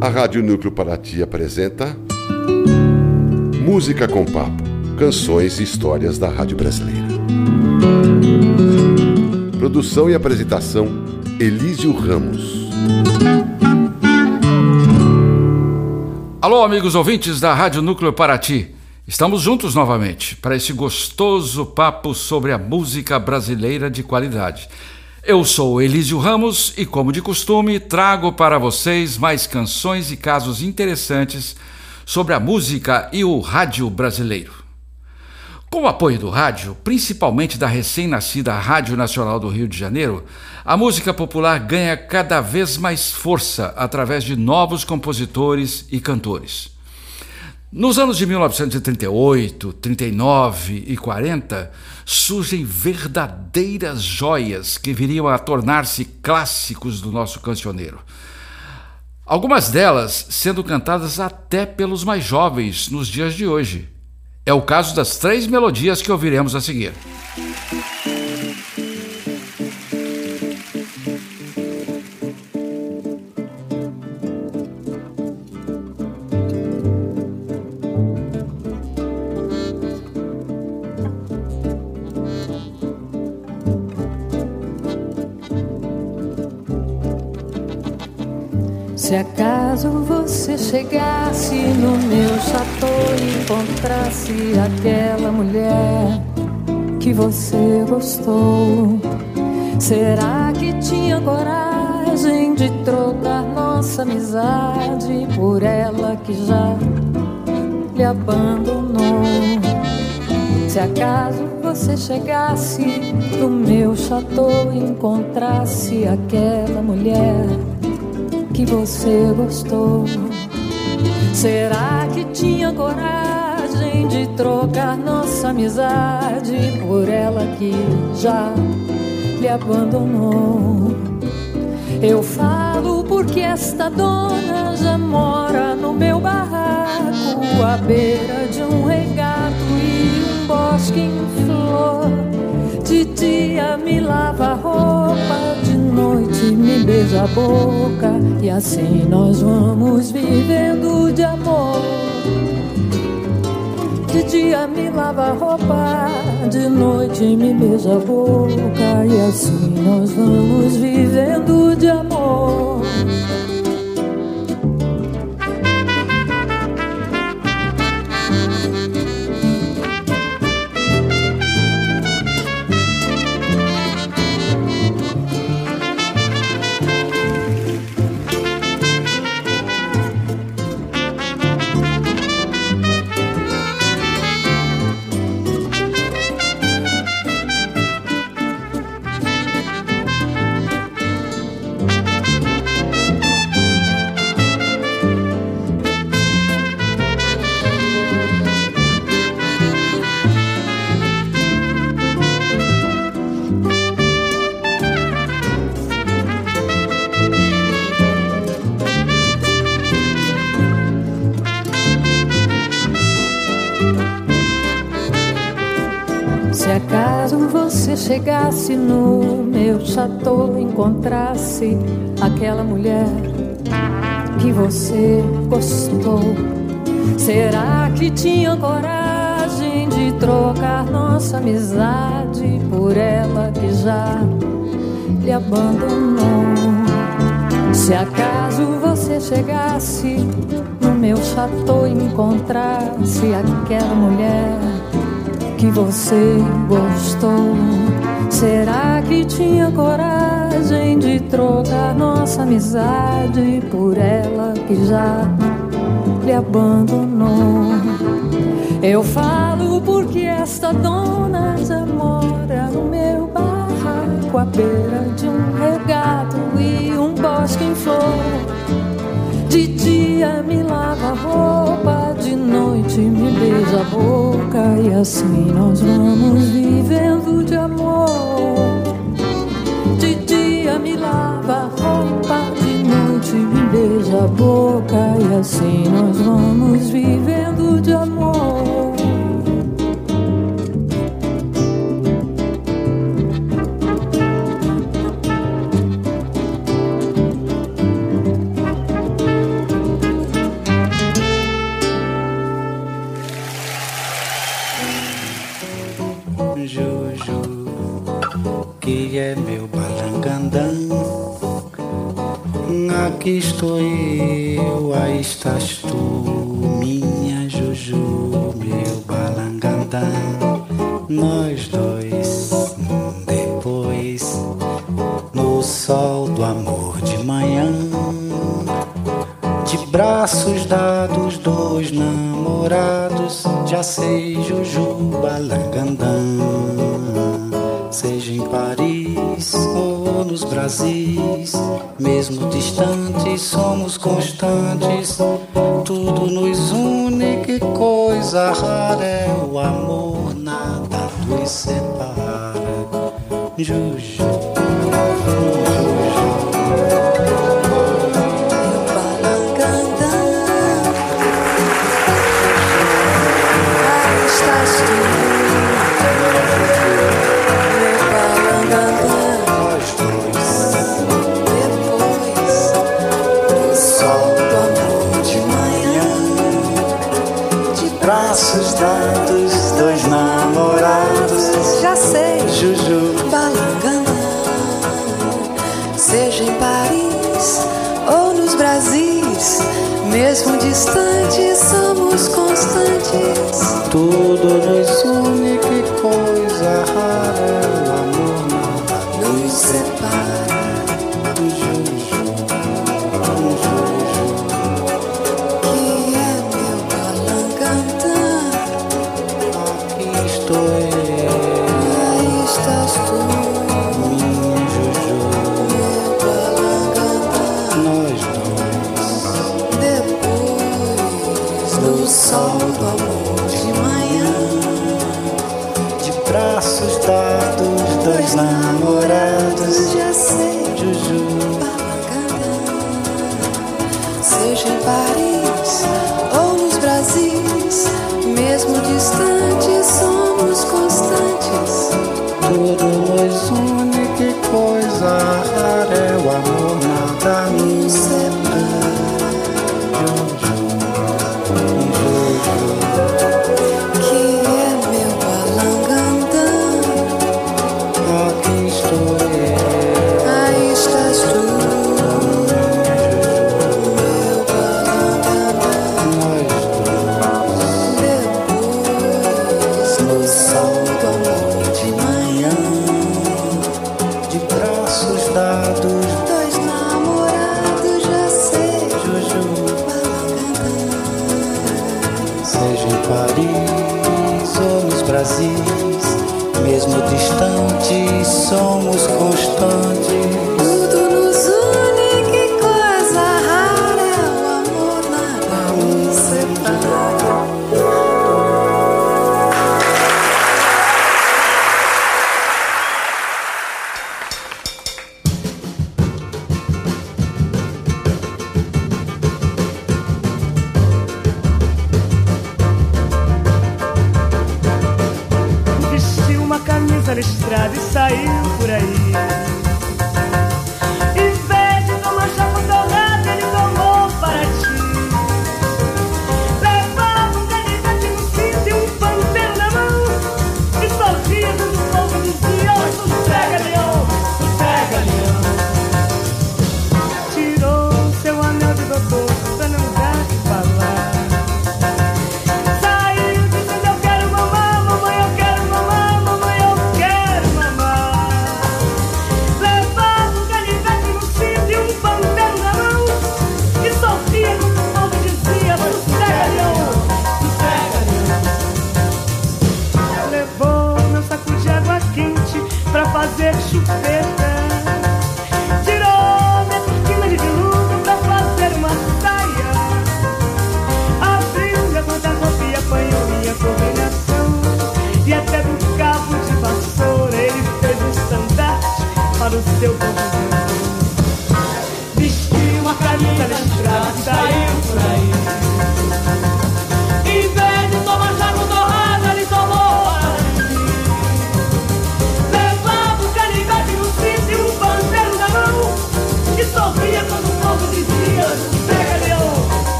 A Rádio Núcleo Paraty apresenta Música com Papo, canções e histórias da Rádio Brasileira. Produção e apresentação Elísio Ramos. Alô, amigos ouvintes da Rádio Núcleo Paraty. Estamos juntos novamente para esse gostoso papo sobre a música brasileira de qualidade. Eu sou Elísio Ramos e, como de costume, trago para vocês mais canções e casos interessantes sobre a música e o rádio brasileiro. Com o apoio do rádio, principalmente da recém-nascida Rádio Nacional do Rio de Janeiro, a música popular ganha cada vez mais força através de novos compositores e cantores. Nos anos de 1938, 39 e 40, surgem verdadeiras joias que viriam a tornar-se clássicos do nosso cancioneiro. Algumas delas sendo cantadas até pelos mais jovens nos dias de hoje. É o caso das três melodias que ouviremos a seguir. Acaso você chegasse no meu chateau e encontrasse aquela mulher que você gostou, será que tinha coragem de trocar nossa amizade por ela que já lhe abandonou? Se acaso você chegasse no meu chateau e encontrasse aquela mulher que você gostou? Será que tinha coragem de trocar nossa amizade por ela que já lhe abandonou? Eu falo porque esta dona já mora no meu barraco, à beira de um regato e um bosque em flor. De dia me lava a roupa, noite me beija a boca e assim nós vamos vivendo de amor. De dia me lava a roupa, de noite me beija a boca e assim nós vamos vivendo de amor. Se acaso você chegasse no meu chateau, encontrasse aquela mulher que você gostou, será que tinha coragem de trocar nossa amizade por ela que já lhe abandonou? Se acaso você chegasse meu chateau encontrasse aquela mulher que você gostou. Será que tinha coragem de trocar nossa amizade por ela que já lhe abandonou? Eu falo porque esta dona já mora no meu barraco à beira de um regato e um bosque em flor. De dia me lava a roupa, de noite me beija a boca e assim nós vamos vivendo de amor. De dia me lava a roupa, de noite me beija a boca e assim nós vamos vivendo de amor. meu balangandã. Aqui estou eu, aí estás tu, minha Juju, meu balangandã. Nós dois, depois, no sol do amor de manhã, de braços dados, dois namorados, já sei, Juju, balangandã. Mesmo distantes, somos constantes. Tudo nos une, que coisa rara é o amor, nada nos separa. Juju. Todo no seja em Paris.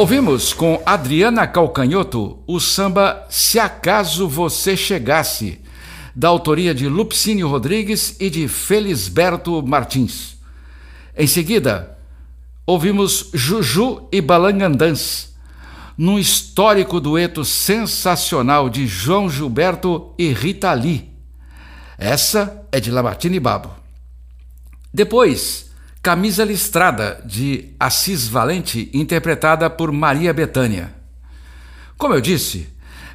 Ouvimos com Adriana Calcanhoto o samba Se Acaso Você Chegasse, da autoria de Lupicínio Rodrigues e de Felisberto Martins. Em seguida, ouvimos Juju e Balangandãs, num histórico dueto sensacional de João Gilberto e Rita Lee. Essa é de Lamartine Babo. Depois, Camisa Listrada, de Assis Valente, interpretada por Maria Bethânia. Como eu disse,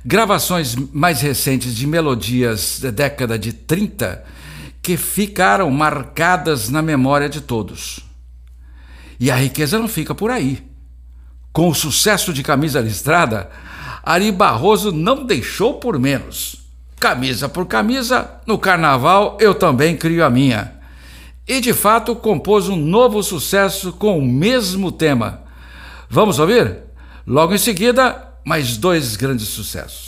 gravações mais recentes de melodias da década de 30 que ficaram marcadas na memória de todos. E a riqueza não fica por aí. Com o sucesso de Camisa Listrada, Ari Barroso não deixou por menos. Camisa por camisa, no carnaval eu também crio a minha. E de fato compôs um novo sucesso com o mesmo tema. Vamos ouvir? Logo em seguida, mais dois grandes sucessos.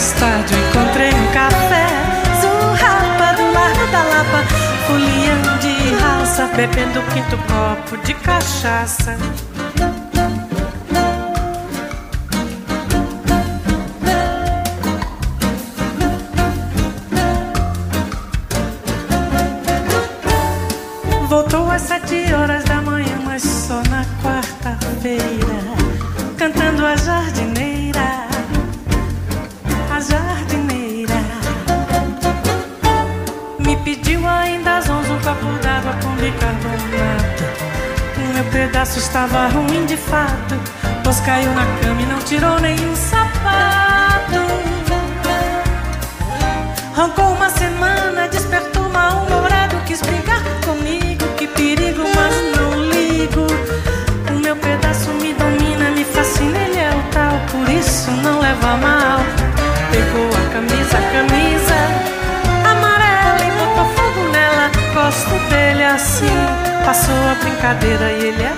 Eu encontrei um café, zurrapa do Largo da Lapa, folião de raça, bebendo o quinto copo de cachaça. Estava ruim de fato, pois caiu na cama e não tirou nenhum sapato. Roncou uma semana, despertou mal-humorado, quis brigar comigo, que perigo, mas não ligo. O meu pedaço me domina, me fascina, ele é o tal, por isso não leva mal. Pegou a camisa, a camisa amarela e botou fogo nela. Gosto dele assim, passou a brincadeira e ele é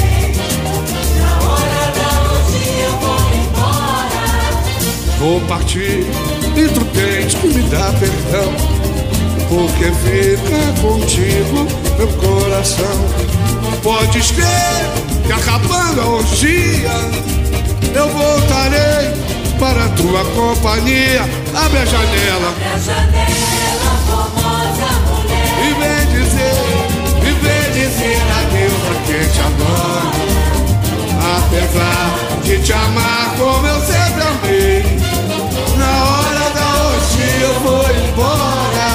Vou partir. E tu tens que me dar perdão Porque fica contigo meu coração. Podes crer que acabando a orgia Eu voltarei para a tua companhia. Abre a janela. Abre a janela, formosa mulher. E vem dizer, e vem dizer adeus a quem te adora Apesar de te amar como eu sempre amei Na hora da orgia eu vou embora.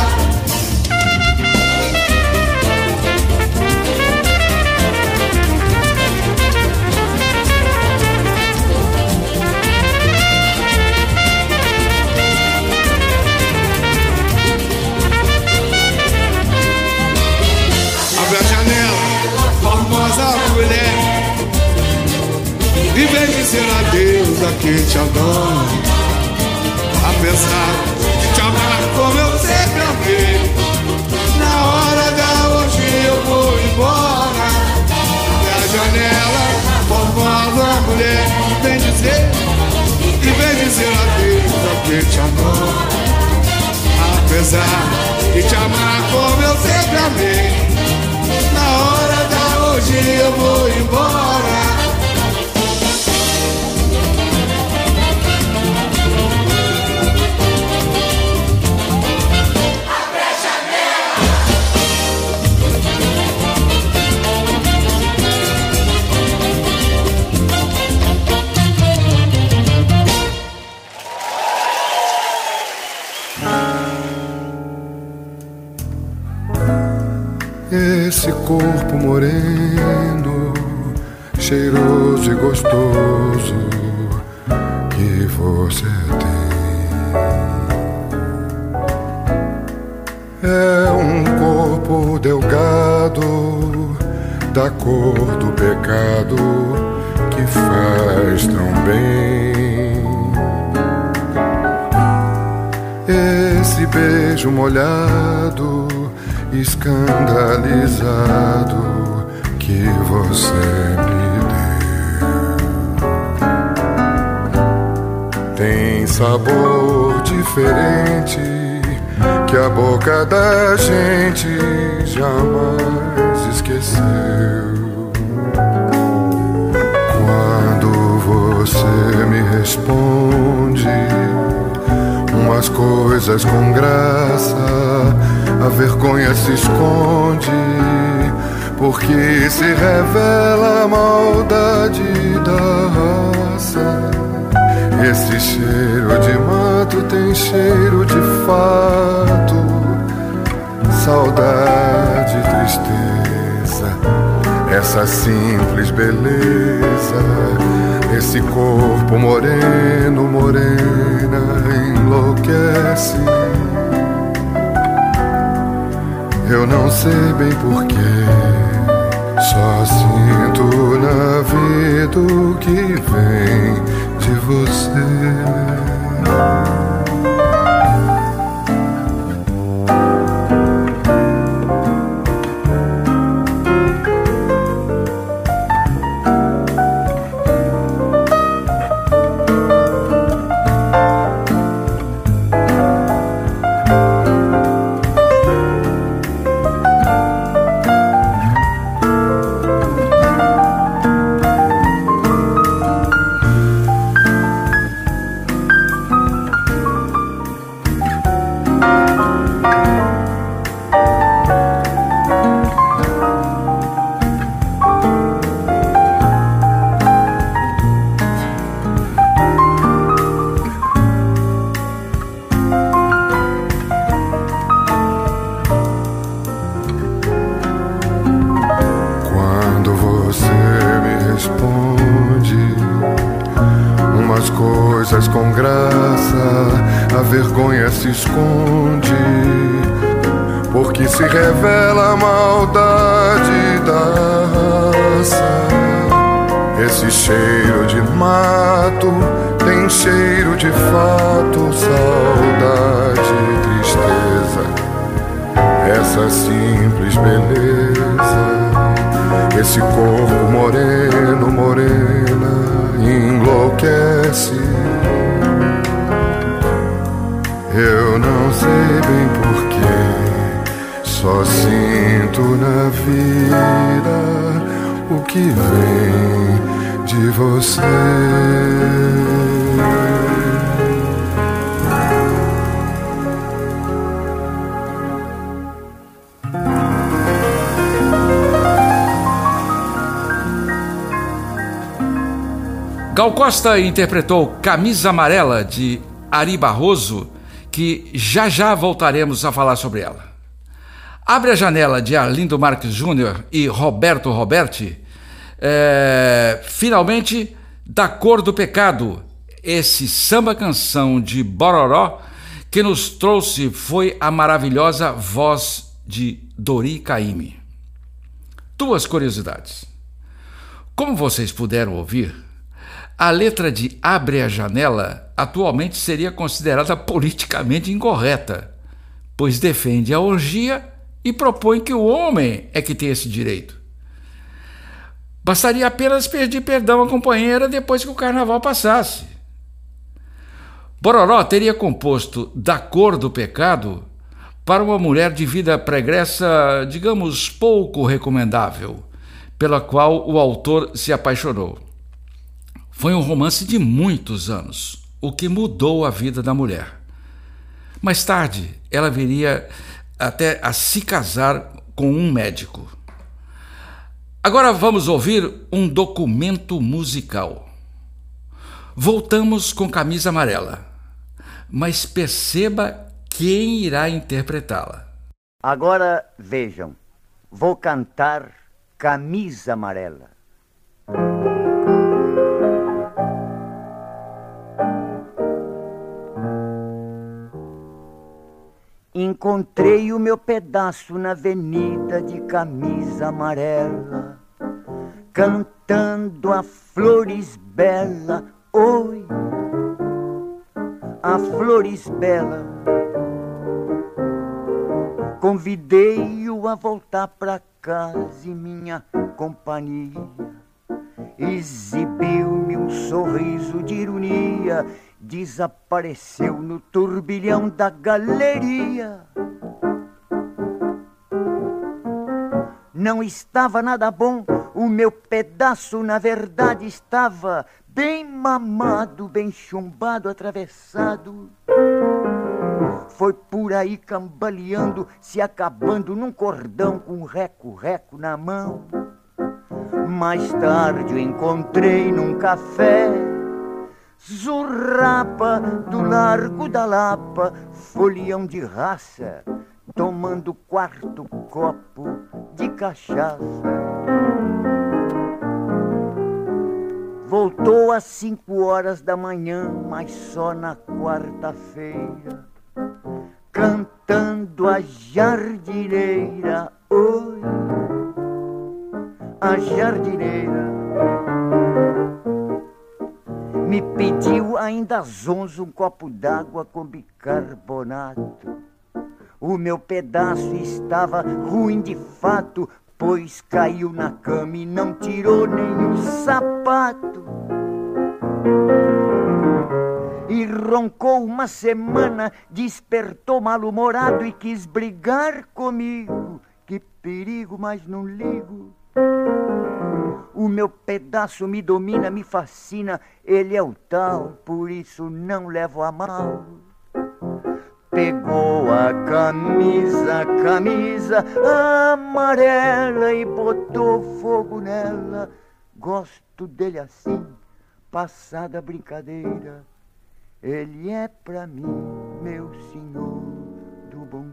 Abre a janela, formosa mulher. E vem dizer adeus a quem te adora Apesar de te amar como eu sempre amei. Na hora da hoje eu vou embora. Abre a janela, formosa mulher Vem dizer, e vem dizer a quem te adora Apesar de te amar como eu sempre amei Na hora da hoje eu vou embora corpo moreno, cheiroso e gostoso que você tem. É um corpo delgado, da cor do pecado que faz tão bem. Esse beijo molhado escandalizado você me deu. Tem sabor diferente que a boca da gente jamais esqueceu. Quando você me responde umas coisas com graça a vergonha se esconde, porque se revela a maldade da raça. Esse cheiro de mato tem cheiro de fato, saudade, tristeza, essa simples beleza, esse corpo moreno, morena, enlouquece. Eu não sei bem porquê, só sinto na vida o que vem de você. Cheiro de fato, saudade e tristeza essa simples beleza, esse corpo moreno, morena, enlouquece. bem porque só sinto na vida o que vem de você. Gal Costa interpretou Camisa Amarela de Ari Barroso, que já já voltaremos a falar sobre ela. Abre a janela de Arlindo Marques Júnior e Roberto Roberti. É, finalmente, Da Cor do Pecado, esse samba canção de Bororó que nos trouxe foi a maravilhosa voz de Dori Caymmi. Duas curiosidades. Como vocês puderam ouvir, a letra de Abre a Janela atualmente seria considerada politicamente incorreta, pois defende a orgia e propõe que o homem é que tem esse direito. Bastaria apenas pedir perdão à companheira depois que o carnaval passasse. Bororó teria composto Da Cor do Pecado para uma mulher de vida pregressa, digamos, pouco recomendável, pela qual o autor se apaixonou. Foi um romance de muitos anos, o que mudou a vida da mulher. Mais tarde, ela viria até a se casar com um médico. Agora vamos ouvir um documento musical. Voltamos com Camisa Amarela, mas perceba quem irá interpretá-la. Agora vejam, vou cantar Camisa Amarela. Encontrei o meu pedaço na avenida de camisa amarela, cantando a flores bela, oi, a flores bela. Convidei-o a voltar pra casa e minha companhia exibiu-me um sorriso de ironia desapareceu no turbilhão da galeria. Não estava nada bom, o meu pedaço na verdade estava bem mamado, bem chumbado, atravessado. Foi por aí cambaleando, se acabando num cordão com um reco-reco na mão. Mais tarde o encontrei num café Zurrapa do Largo da Lapa, folião de raça, tomando quarto copo de cachaça. Voltou às cinco horas da manhã, mas só na quarta-feira, cantando a jardineira. Oi, a jardineira ainda às onze um copo d'água com bicarbonato. O meu pedaço estava ruim de fato, pois caiu na cama e não tirou nenhum sapato. E roncou uma semana, despertou mal-humorado e quis brigar comigo. Que perigo, mas não ligo. O meu pedaço me domina, me fascina, ele é o tal, por isso não levo a mal. Pegou a camisa, camisa amarela e botou fogo nela. Gosto dele assim, passada brincadeira. Ele é pra mim, meu senhor do bom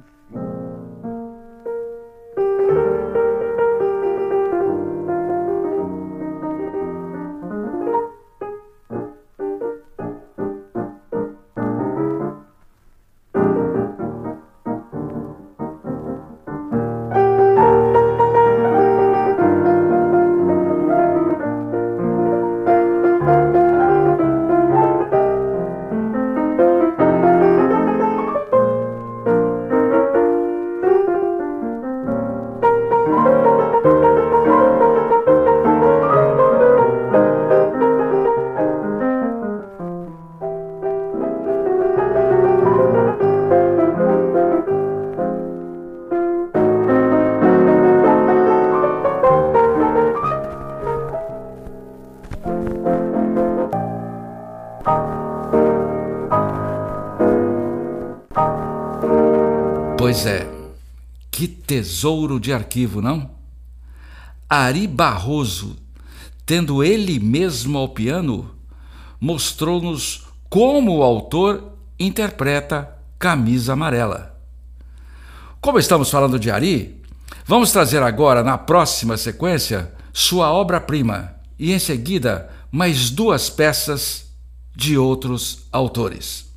Pois é, que tesouro de arquivo, não? Ari Barroso, tendo ele mesmo ao piano, mostrou-nos como o autor interpreta Camisa Amarela. Como estamos falando de Ari, vamos trazer agora, na próxima sequência, sua obra-prima e, em seguida, mais duas peças de outros autores.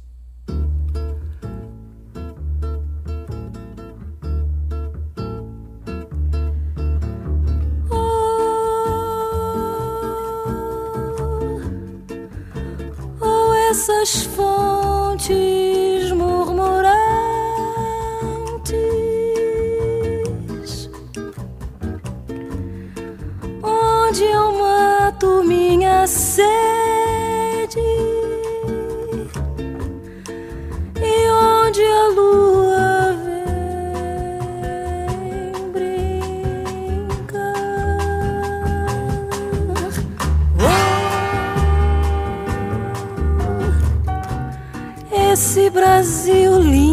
Essas fontes murmurantes, onde eu mato minha sede Brasil lindo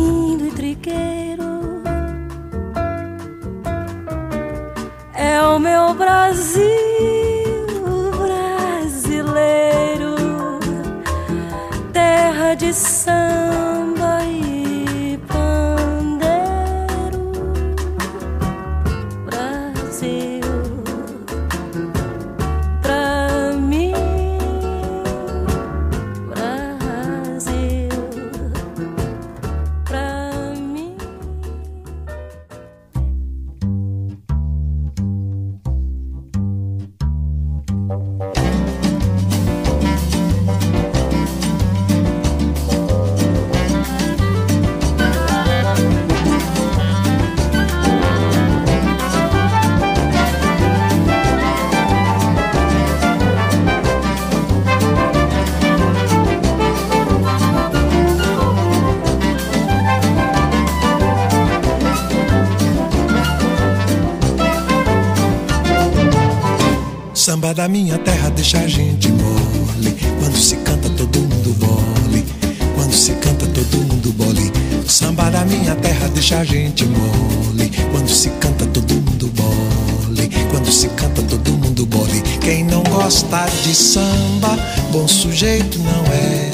Samba da minha terra deixa a gente mole. Quando se canta todo mundo bole. Quando se canta todo mundo bole. Samba da minha terra deixa a gente mole. Quando se canta todo mundo bole. Quando se canta todo mundo bole. Quem não gosta de samba, bom sujeito não é.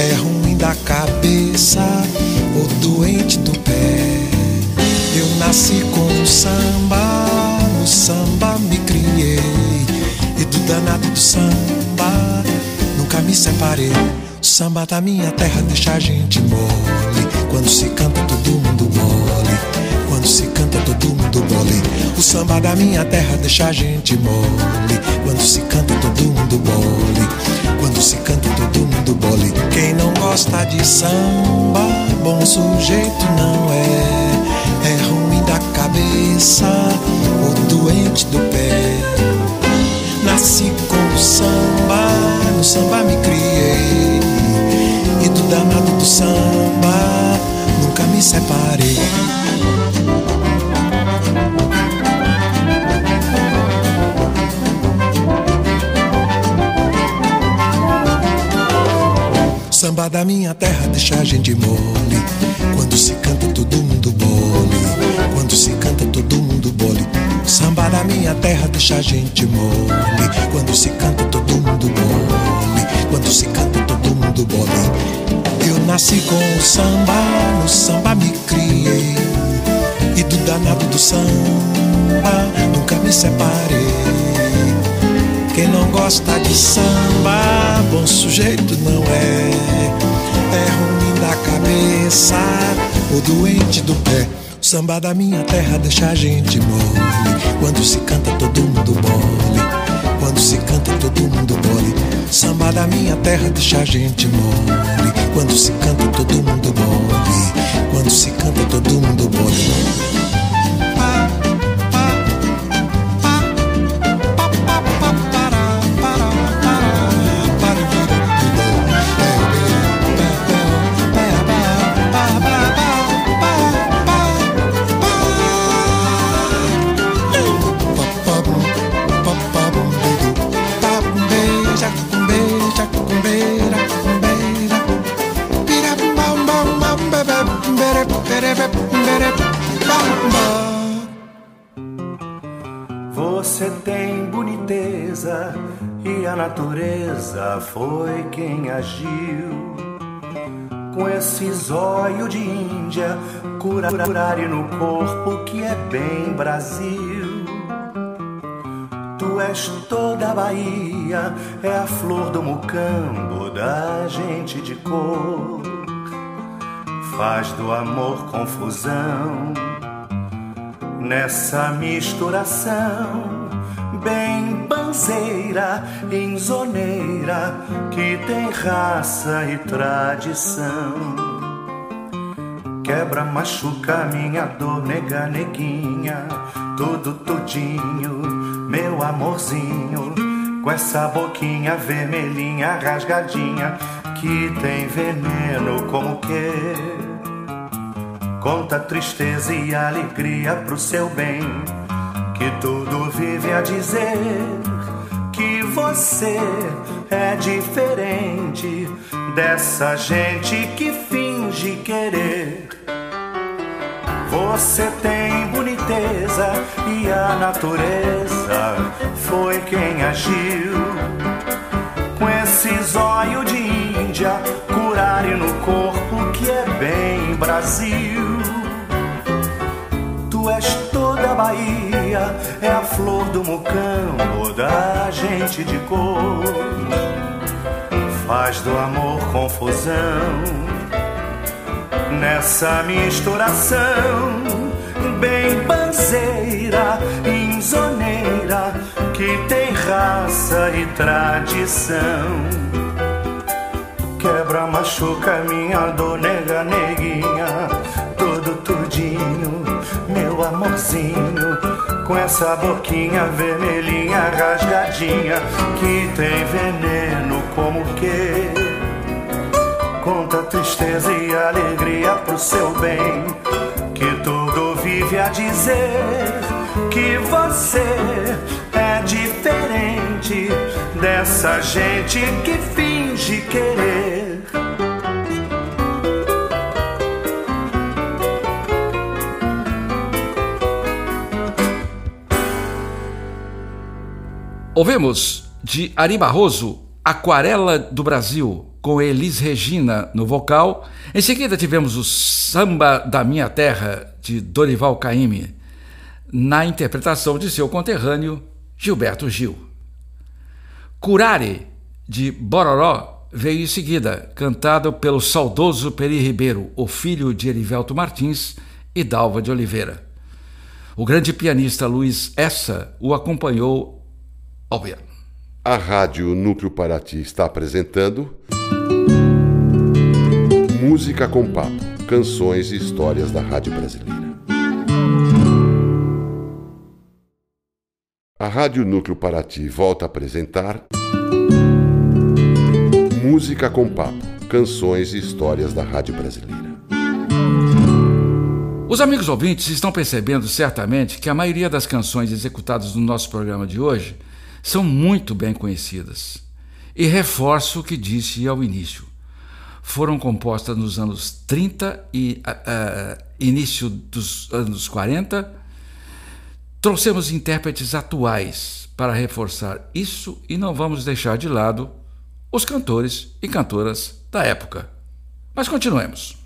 É ruim da cabeça ou doente do pé. Eu nasci com o samba, no samba me criei. E do danado do samba, nunca me separei. O samba da minha terra deixa a gente mole. Quando se canta, todo mundo mole. Quando se canta, todo mundo mole. O samba da minha terra deixa a gente mole. Quando se canta, todo mundo mole. Quando se canta, todo mundo mole. Quem não gosta de samba, bom sujeito não é. É ruim da cabeça ou doente do pé. Nasci com o samba, no samba me criei. E do danado do samba, nunca me separei. Samba da minha terra deixa a gente mole. Quando se canta, todo mundo bole. Quando se canta, todo mundo bole. Samba da minha terra deixa a gente mole. Quando se canta, todo mundo bole. Quando se canta, todo mundo bole. Eu nasci com o samba, no samba me criei. E do danado do samba, nunca me separei. Quem não gosta de samba, bom sujeito não é. É ruim da cabeça ou doente do pé. Samba da minha terra deixa a gente mole. Quando se canta, todo mundo bole. Quando se canta, todo mundo bole. Samba da minha terra deixa a gente mole. Quando se canta, todo mundo bole. Quando se canta, todo mundo bole. Natureza foi quem agiu. Com esse zóio de Índia, curar no corpo que é bem Brasil. Tu és toda a Bahia, é a flor do mucambo da gente de cor. Faz do amor confusão nessa misturação bem banzeira, inzoneira, que tem raça e tradição. Quebra, machuca minha dor, nega, neguinha, tudo tudinho, meu amorzinho, com essa boquinha vermelhinha, rasgadinha, que tem veneno como que Conta tristeza e alegria pro seu bem, que tudo vive a dizer que você é diferente dessa gente que finge querer. Você tem boniteza e a natureza foi quem agiu. Com esse zóio de Índia, curar no corpo que é bem Brasil és toda a É a flor do mucambo da gente de cor. Faz do amor confusão nessa misturação, bem banzeira, inzoneira, que tem raça e tradição. Quebra, machuca minha dor, nega, neguinha, todo tudinho meu amorzinho, com essa boquinha vermelhinha rasgadinha que tem veneno como que conta tristeza e alegria pro seu bem, que tudo vive a dizer que você é diferente dessa gente que finge querer Ouvimos de Ari Barroso, Aquarela do Brasil, com Elis Regina no vocal. Em seguida tivemos o Samba da Minha Terra, de Dorival Caymmi, na interpretação de seu conterrâneo Gilberto Gil. Curare, de Bororó, veio em seguida, cantado pelo saudoso Peri Ribeiro, o filho de Erivelto Martins e Dalva de Oliveira. O grande pianista Luiz Essa o acompanhou Óbvio. A Rádio Núcleo Paraty está apresentando Música com Papo, canções e histórias da Rádio Brasileira. A Rádio Núcleo Paraty volta a apresentar Música com Papo, canções e histórias da Rádio Brasileira. Os amigos ouvintes estão percebendo certamente que a maioria das canções executadas no nosso programa de hoje são muito bem conhecidas. E reforço o que disse ao início. Foram compostas nos anos 30 e uh, início dos anos 40. Trouxemos intérpretes atuais para reforçar isso e não vamos deixar de lado os cantores e cantoras da época. Mas continuemos.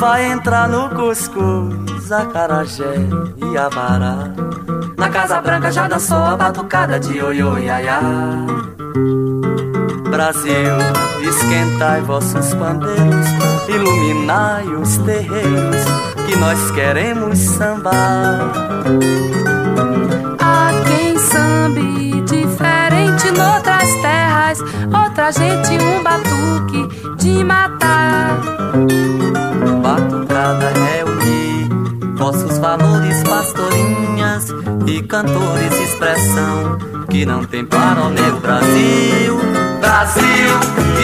Vai entrar no cuscuz, acarajé e abará. Na Casa Branca já dançou a batucada de ioiô iaiá. Brasil, esquentai vossos pandeiros, iluminai os terreiros, que nós queremos sambar. Há quem sambe diferente noutras terras, outra gente um batuque de matar. Reunir vossos valores, pastorinhas e cantores, expressão que não tem para o meu Brasil. Brasil,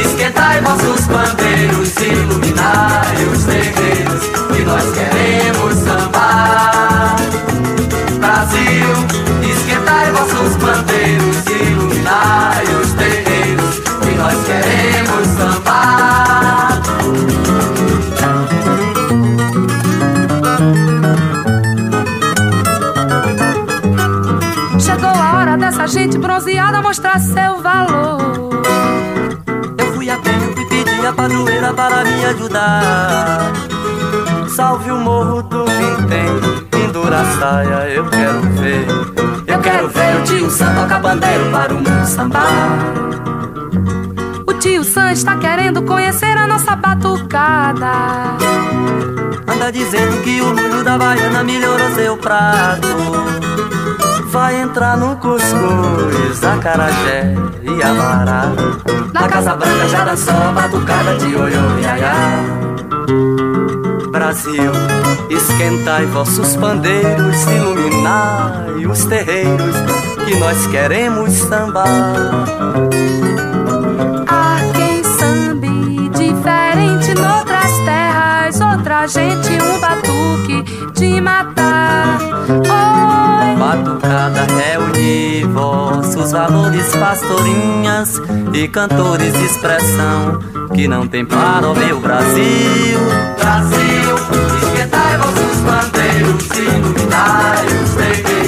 esquentai vossos bandeiros, iluminai os terreiros, que nós queremos sambar. Brasil, esquentai vossos bandeiros, bronzeada mostrar seu valor. Eu fui a eu fui pedir a padroeira para me ajudar. Salve o morro do Vintém, pendura a saia, eu quero ver. Eu quero ver o tio Sam tocar bandeiro para o mundo sambar. O tio Sam está querendo conhecer a nossa batucada. Anda dizendo que o molho da baiana melhorou seu prato. Vai entrar no cuscuz, acarajé e amará. Na Casa Branca já dançou a batucada de olho iaiá. Brasil, esquentai vossos pandeiros, iluminai os terreiros, que nós queremos sambar. Há quem sambe diferente noutras terras, outra gente um batuque de matar. Oi, Batucada reunir vossos valores, pastorinhas e cantores de expressão que não tem para o meu Brasil. Brasil, esquentai vossos bandeiros, iluminai os terreiros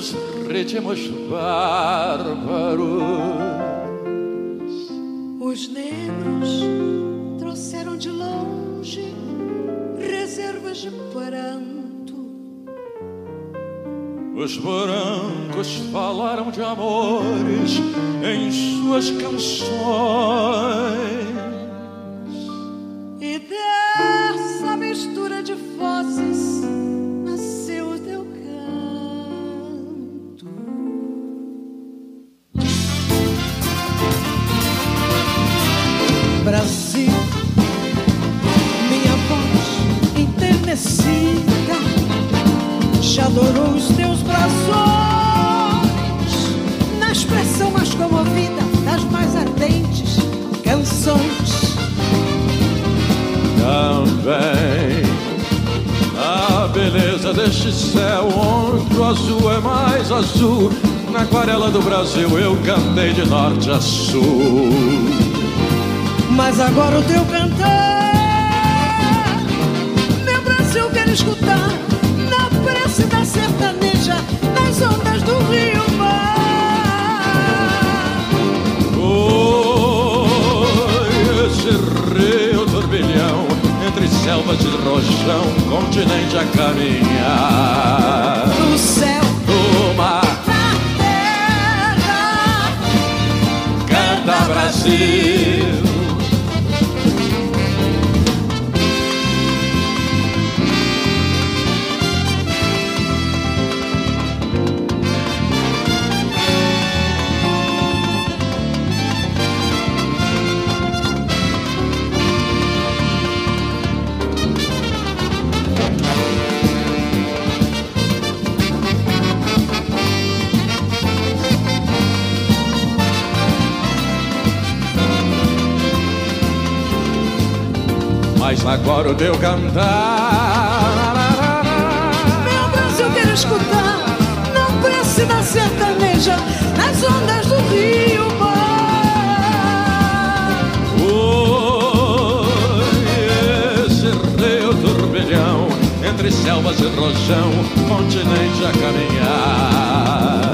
seus ritmos bárbaros. Os negros trouxeram de longe reservas de pranto. Os brancos falaram de amores em suas canções. Deste céu, onde o azul é mais azul. Na aquarela do Brasil eu cantei de norte a sul. Mas agora o teu cantar, meu Brasil quer escutar na prece da sertaneja, de rojão, continente a caminhar. Do céu, do mar, terra, canta Brasil. Agora o teu cantar. Meu Brasil, quero escutar. Não prece da sertaneja nas ondas do rio. entre selvas e rojão, continente a caminhar.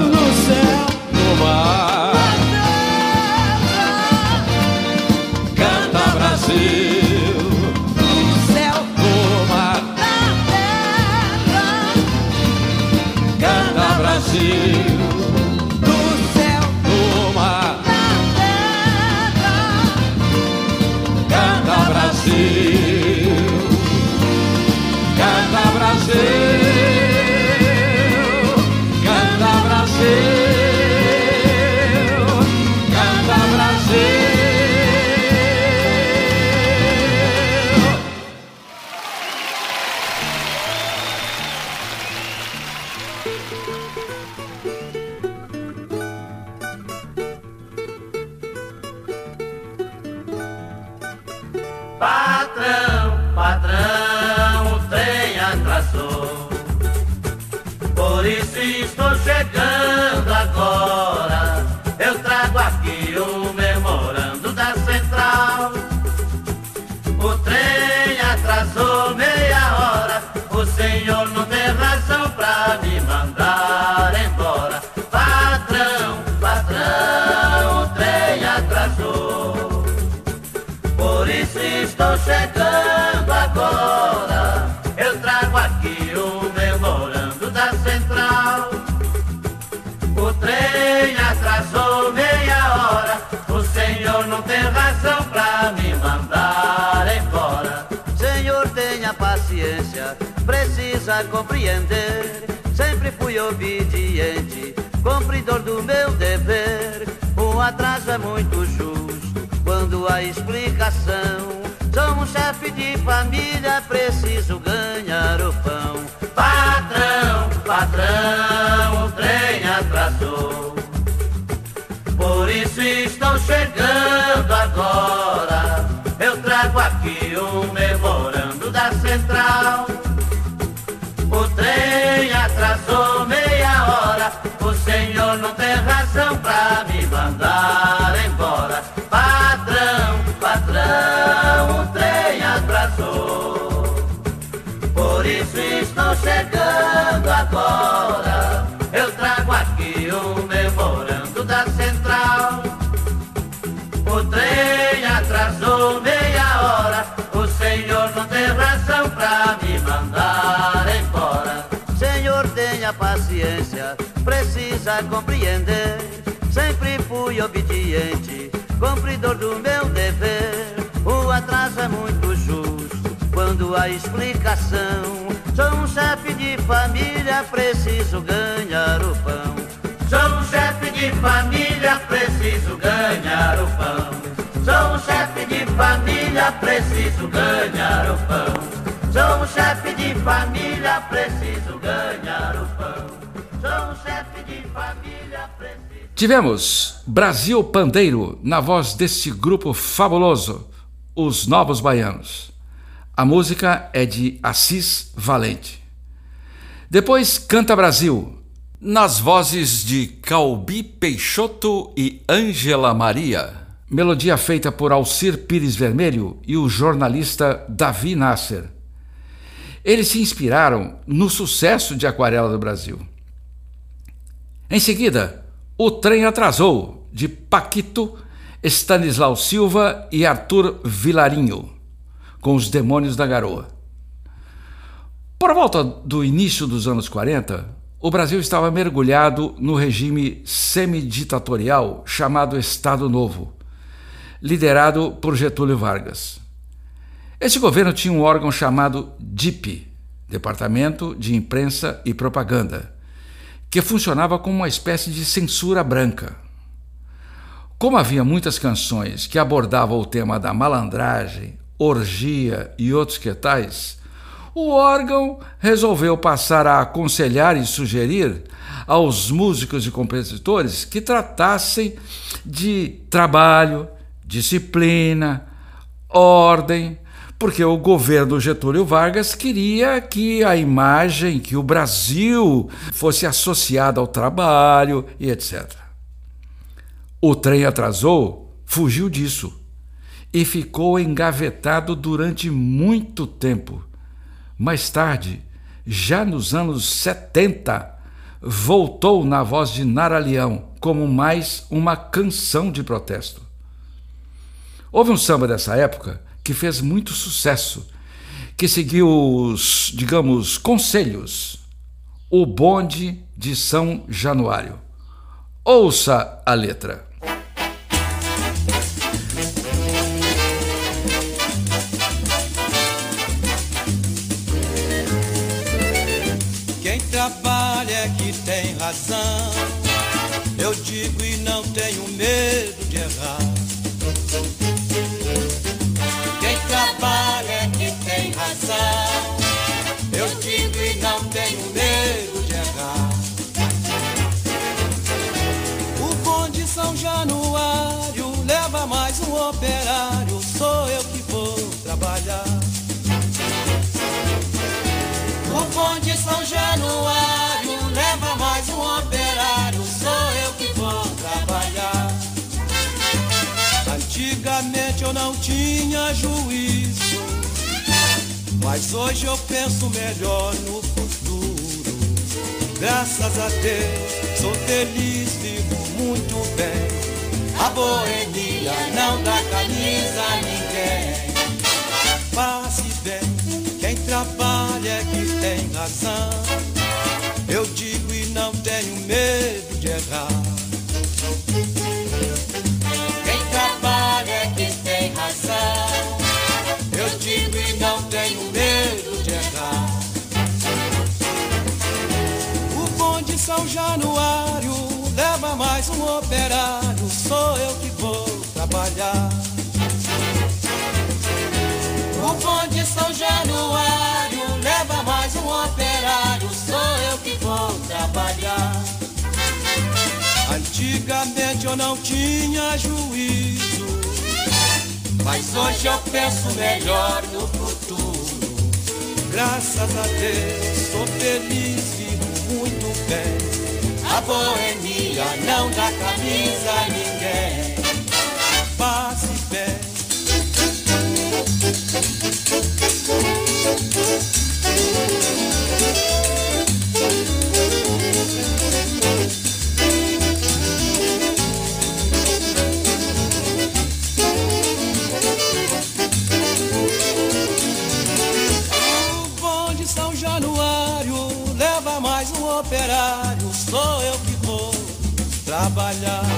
Precisa compreender. Sempre fui obediente, cumpridor do meu dever. O atraso é muito justo quando a explicação. Sou um chefe de família, preciso ganhar o pão. Patrão, patrão, o trem atrasou. Por isso estou chegando agora. Eu trago aqui o memorando da central. Chegando agora. Eu trago aqui o memorando da central. O trem atrasou meia hora. O senhor não tem razão pra me mandar embora. Senhor, tenha paciência, precisa compreender. Sempre fui obediente, cumpridor do meu dever. O atraso é muito justo quando a explicação. Sou um chefe de família, preciso ganhar o pão. Sou um chefe de família, preciso ganhar o pão. Sou um chefe de família, preciso ganhar o pão. Sou um chefe de família, preciso ganhar o pão. Sou um chefe de família, preciso. Tivemos Brasil Pandeiro na voz desse grupo fabuloso, Os Novos Baianos. A música é de Assis Valente. Depois Canta Brasil, nas vozes de Calbi Peixoto e Ângela Maria. Melodia feita por Alcir Pires Vermelho e o jornalista Davi Nasser. Eles se inspiraram no sucesso de Aquarela do Brasil. Em seguida, O Trem Atrasou, de Paquito, Stanislau Silva e Arthur Vilarinho, com os Demônios da Garoa. Por volta do início dos anos 40, o Brasil estava mergulhado no regime semiditatorial chamado Estado Novo, liderado por Getúlio Vargas. Esse governo tinha um órgão chamado DIP, Departamento de Imprensa e Propaganda, que funcionava como uma espécie de censura branca. Como havia muitas canções que abordavam o tema da malandragem, orgia e outros que tais, o órgão resolveu passar a aconselhar e sugerir aos músicos e compositores que tratassem de trabalho, disciplina, ordem, porque o governo Getúlio Vargas queria que a imagem, que o Brasil fosse associado ao trabalho e etc. O trem atrasou, fugiu disso e ficou engavetado durante muito tempo. Mais tarde, já nos anos 70, voltou na voz de Nara Leão como mais uma canção de protesto. Houve um samba dessa época que fez muito sucesso, que seguiu os, digamos, conselhos. O bonde de São Januário. Ouça a letra. Razão. Eu digo e não tenho medo de errar. Não tinha juízo, mas hoje eu penso melhor no futuro. Graças a Deus sou feliz, vivo muito bem. A boemia não dá camisa a ninguém. Passe bem, quem trabalha é que tem razão. Eu digo e não tenho medo de errar. Trabalhar. Antigamente eu não tinha juízo, mas hoje eu penso melhor no futuro. Graças a Deus sou feliz, vivo muito bem. A boemia não dá camisa a ninguém. Passe bem. Trabalhar.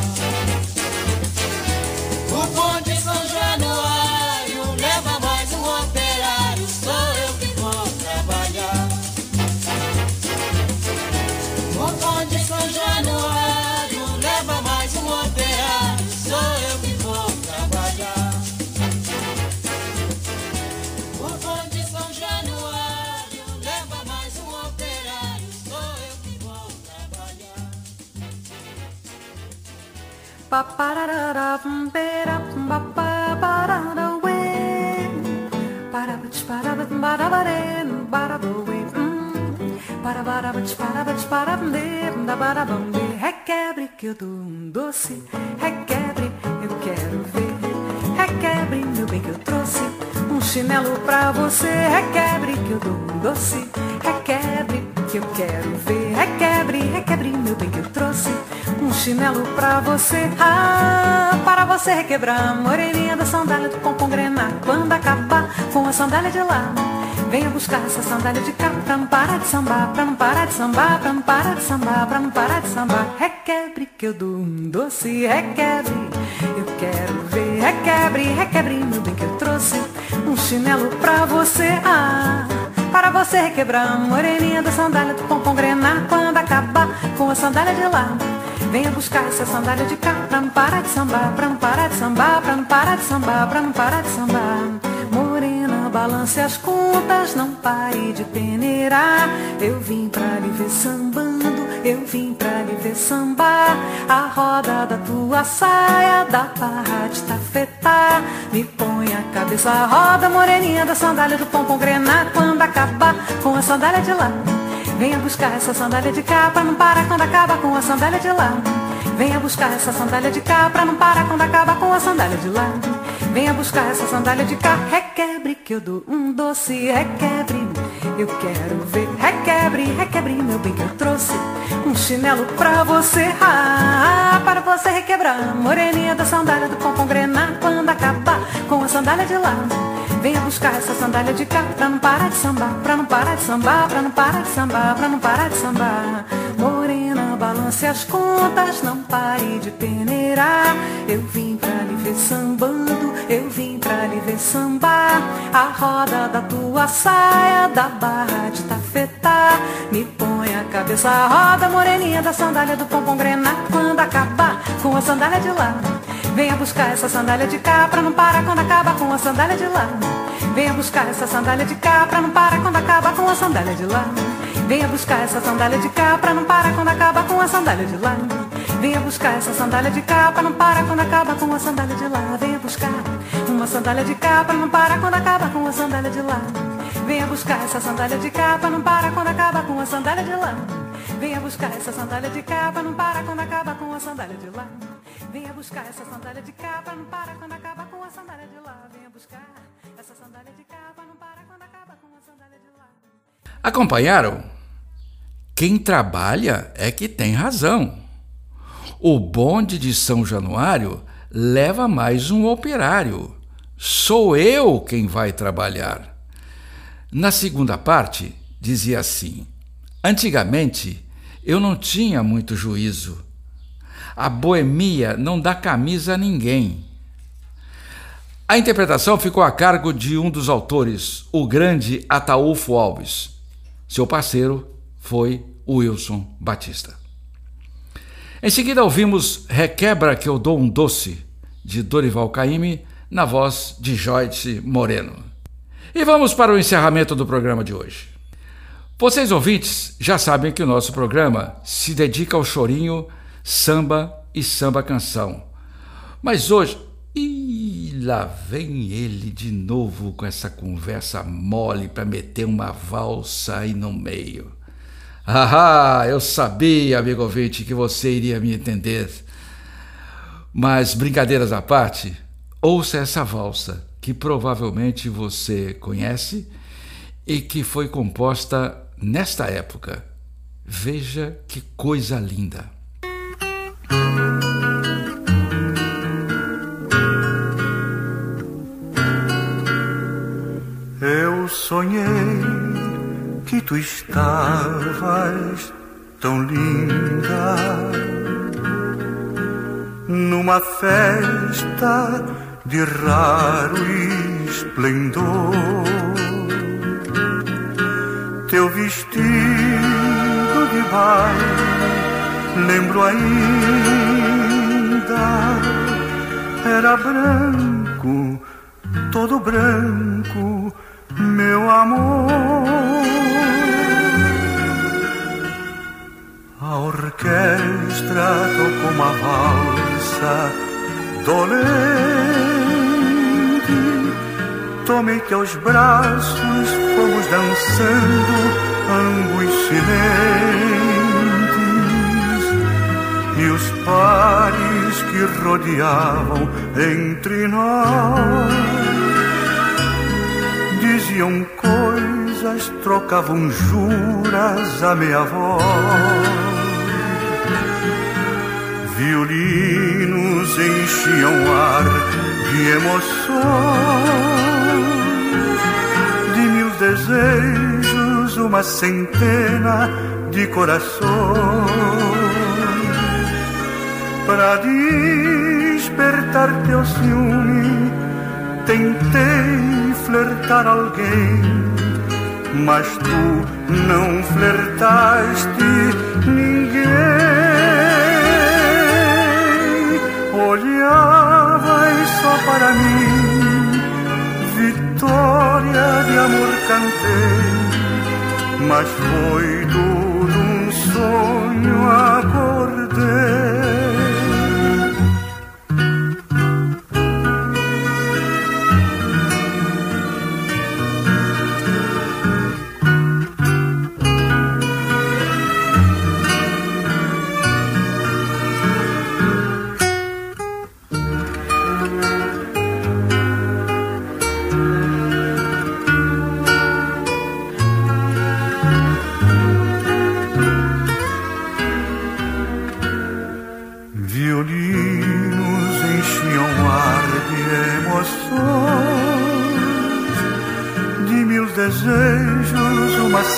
Requebre que eu dou um doce, requebre, eu quero ver. Requebre, meu bem, que eu trouxe um chinelo pra você. Requebre que eu dou um doce, requebre, que eu quero ver. Requebre, requebre, meu bem, que eu trouxe um chinelo pra você. Ah, para você requebrar, moreninha da sandália do pompom grenar. Quando acabar com a sandália de lá, venha buscar essa sandália de cá pra não parar de sambar, pra não parar de sambar, pra não parar de sambar, pra não parar de sambar. Requebre que eu dou um doce, requebre, eu quero ver. Requebre, requebre, meu bem, que eu trouxe um chinelo pra você. Ah, para você requebrar, moreninha da sandália do pompom grenar. Quando acabar com a sandália de lá, venha buscar essa sandália de cá pra não parar de sambar, pra não parar de sambar, pra não parar de sambar, pra não parar de sambar. Morena, balance as contas, não pare de peneirar. Eu vim pra lhe ver sambando eu vim pra lhe ver sambar. A roda da tua saia, da barra de tafetá. Me põe a cabeça, roda moreninha da sandália do pompom grenar. Quando acabar com a sandália de lá, venha buscar essa sandália de cá pra não parar quando acaba com a sandália de lá. Venha buscar essa sandália de cá pra não parar quando acaba com a sandália de lá. Venha buscar essa sandália de cá, requebre que eu dou um doce, requebre. Eu quero ver, requebre, requebre meu bem que eu trouxe um chinelo pra você, ah, para você requebrar. Moreninha da sandália do pompom grenar quando acabar com a sandália de lá. Venha buscar essa sandália de cá pra não parar de sambar, pra não parar de sambar, pra não parar de sambar, pra não parar de sambar. Morena, balance as contas, não pare de peneirar. Eu vim pra lhe ver sambando, eu vim pra lhe ver sambar. A roda da tua saia, da barra de tafetá. Me põe a cabeça, a roda moreninha da sandália do pompom grenar. Quando acabar com a sandália de lá. Venha buscar essa sandália de cá pra não parar quando acaba com a sandália de lá. Venha buscar essa sandália de cá pra não parar quando acaba com a sandália de lá. Venha buscar essa sandália de cá pra não parar quando acaba com a sandália de lá. Venha buscar essa sandália de cá pra não parar quando acaba com a sandália de lá. Venha buscar uma sandália de cá pra não parar quando acaba com a sandália de lá. Venha buscar essa sandália de cá pra não parar quando acaba com a sandália de lá. Venha buscar essa sandália de cá pra não parar quando acaba com a sandália de lá. Venha buscar essa sandália de cá pra não parar quando acaba com a sandália de lá. Venha buscar essa sandália de cá pra não parar quando acaba com a sandália de lá. Acompanharam? Quem trabalha é que tem razão. O bonde de São Januário leva mais um operário. Sou eu quem vai trabalhar. Na segunda parte, dizia assim: Antigamente eu não tinha muito juízo. A boemia não dá camisa a ninguém. A interpretação ficou a cargo de um dos autores, o grande Ataúfo Alves. Seu parceiro foi Wilson Batista. Em seguida ouvimos Requebra que eu dou um doce, de Dorival Caymmi, na voz de Joyce Moreno. E vamos para o encerramento do programa de hoje. Vocês ouvintes já sabem que o nosso programa se dedica ao chorinho, samba e samba canção. Mas hoje, e lá vem ele de novo com essa conversa mole para meter uma valsa aí no meio. Ah, eu sabia, amigo ouvinte, que você iria me entender. Mas, brincadeiras à parte, ouça essa valsa que provavelmente você conhece e que foi composta nesta época. Veja que coisa linda. Eu sonhei que tu estavas tão linda numa festa de raro esplendor. Teu vestido de baile, lembro ainda, era branco, todo branco, meu amor. A orquestra tocou uma valsa dolente. Tomei teus braços, fomos dançando, ambos silentes. E os pares que rodeavam entre nós diziam coisas, trocavam juras a meia voz. Violinos enchiam ar de emoções, de mil desejos, uma centena de corações. Para despertar teu ciúme, tentei flertar alguém, mas tu não flertaste ninguém. Olhavas só para mim, vitória de amor cantei, mas foi tudo um sonho acordei.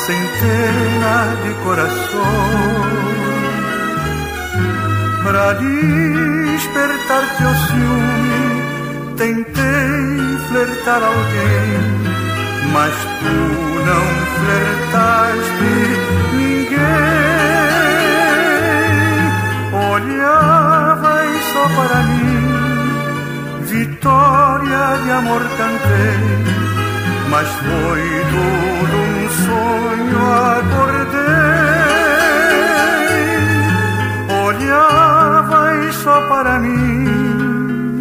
Centena de corações. Para despertar teu ciúme, tentei flertar alguém, mas tu não flertaste ninguém. Olhavas só para mim, vitória de amor cantei, mas foi tudo um sonho acordei. Olhavas só para mim,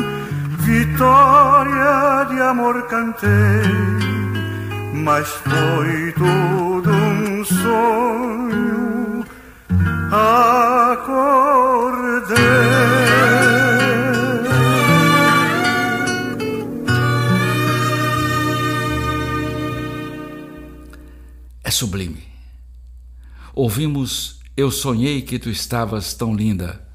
vitória de amor cantei, mas foi tudo sublime. Ouvimos Eu Sonhei Que Tu Estavas Tão Linda,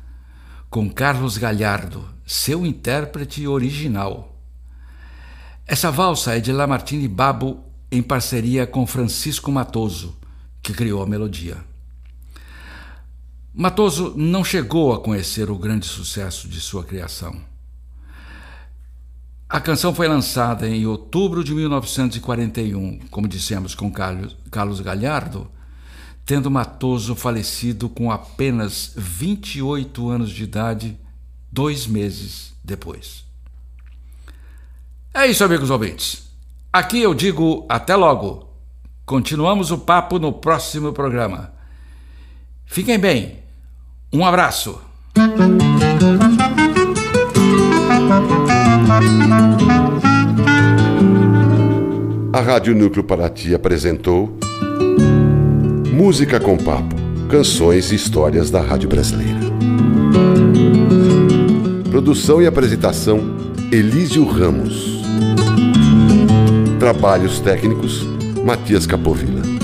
com Carlos Galhardo, seu intérprete original. Essa valsa é de Lamartine Babo em parceria com Francisco Matoso, que criou a melodia. Matoso não chegou a conhecer o grande sucesso de sua criação. A canção foi lançada em outubro de 1941, como dissemos com Carlos Galhardo, tendo Matoso falecido com apenas 28 anos de idade, dois meses depois. É isso, amigos ouvintes. Aqui eu digo até logo. Continuamos o papo no próximo programa. Fiquem bem. Um abraço. A Rádio Núcleo Paraty apresentou Música com Papo, canções e histórias da Rádio Brasileira. Produção e apresentação Elísio Ramos. Trabalhos técnicos Matias Capovilla.